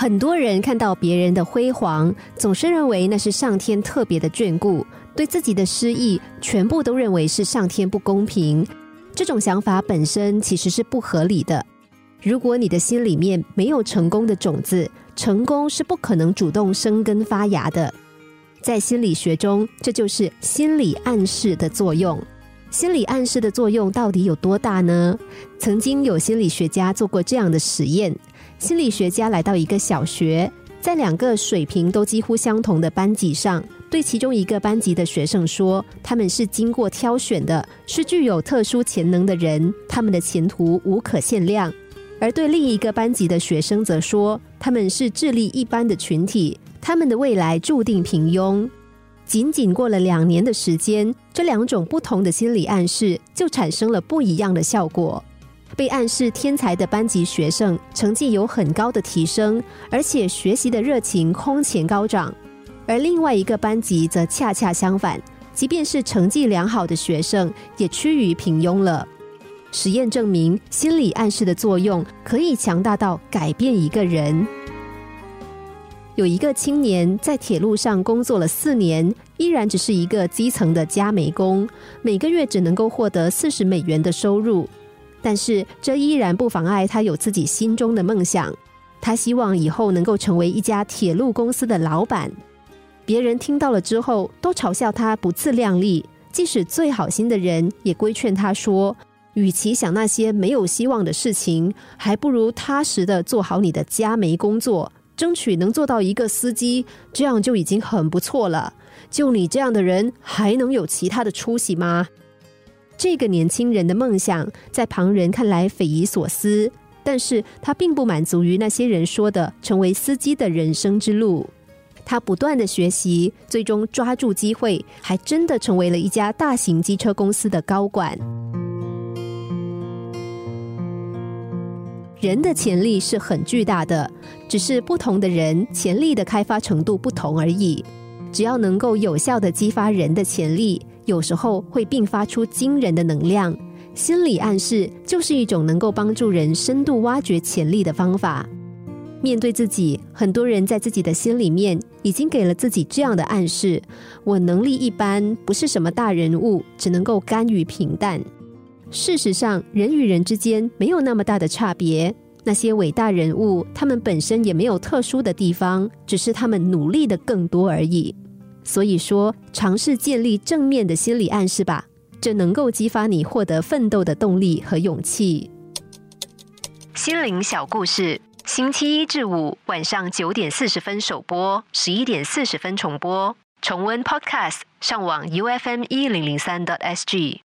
很多人看到别人的辉煌，总是认为那是上天特别的眷顾，对自己的失意全部都认为是上天不公平。这种想法本身其实是不合理的。如果你的心里面没有成功的种子，成功是不可能主动生根发芽的。在心理学中，这就是心理暗示的作用。心理暗示的作用到底有多大呢？曾经有心理学家做过这样的实验。心理学家来到一个小学，在两个水平都几乎相同的班级上，对其中一个班级的学生说：“他们是经过挑选的，是具有特殊潜能的人，他们的前途无可限量。”而对另一个班级的学生则说：“他们是智力一般的群体，他们的未来注定平庸。”仅仅过了两年的时间，这两种不同的心理暗示就产生了不一样的效果。被暗示天才的班级学生成绩有很高的提升，而且学习的热情空前高涨；而另外一个班级则恰恰相反，即便是成绩良好的学生也趋于平庸了。实验证明，心理暗示的作用可以强大到改变一个人。有一个青年在铁路上工作了四年，依然只是一个基层的加煤工，每个月只能够获得四十美元的收入。但是这依然不妨碍他有自己心中的梦想。他希望以后能够成为一家铁路公司的老板。别人听到了之后，都嘲笑他不自量力。即使最好心的人，也规劝他说：“与其想那些没有希望的事情，还不如踏实的做好你的加煤工作，争取能做到一个司机，这样就已经很不错了。就你这样的人，还能有其他的出息吗？”这个年轻人的梦想在旁人看来匪夷所思，但是他并不满足于那些人说的成为司机的人生之路。他不断的学习，最终抓住机会，还真的成为了一家大型机车公司的高管。人的潜力是很巨大的，只是不同的人潜力的开发程度不同而已。只要能够有效的激发人的潜力。有时候会并发出惊人的能量。心理暗示就是一种能够帮助人深度挖掘潜力的方法。面对自己，很多人在自己的心里面已经给了自己这样的暗示：我能力一般，不是什么大人物，只能够甘于平淡。事实上，人与人之间没有那么大的差别。那些伟大人物，他们本身也没有特殊的地方，只是他们努力的更多而已。所以说，尝试建立正面的心理暗示吧，这能够激发你获得奋斗的动力和勇气。心灵小故事，星期一至五晚上九点四十分首播，十一点四十分重播。重温 Podcast，上网 U F M 一零零三 t S G。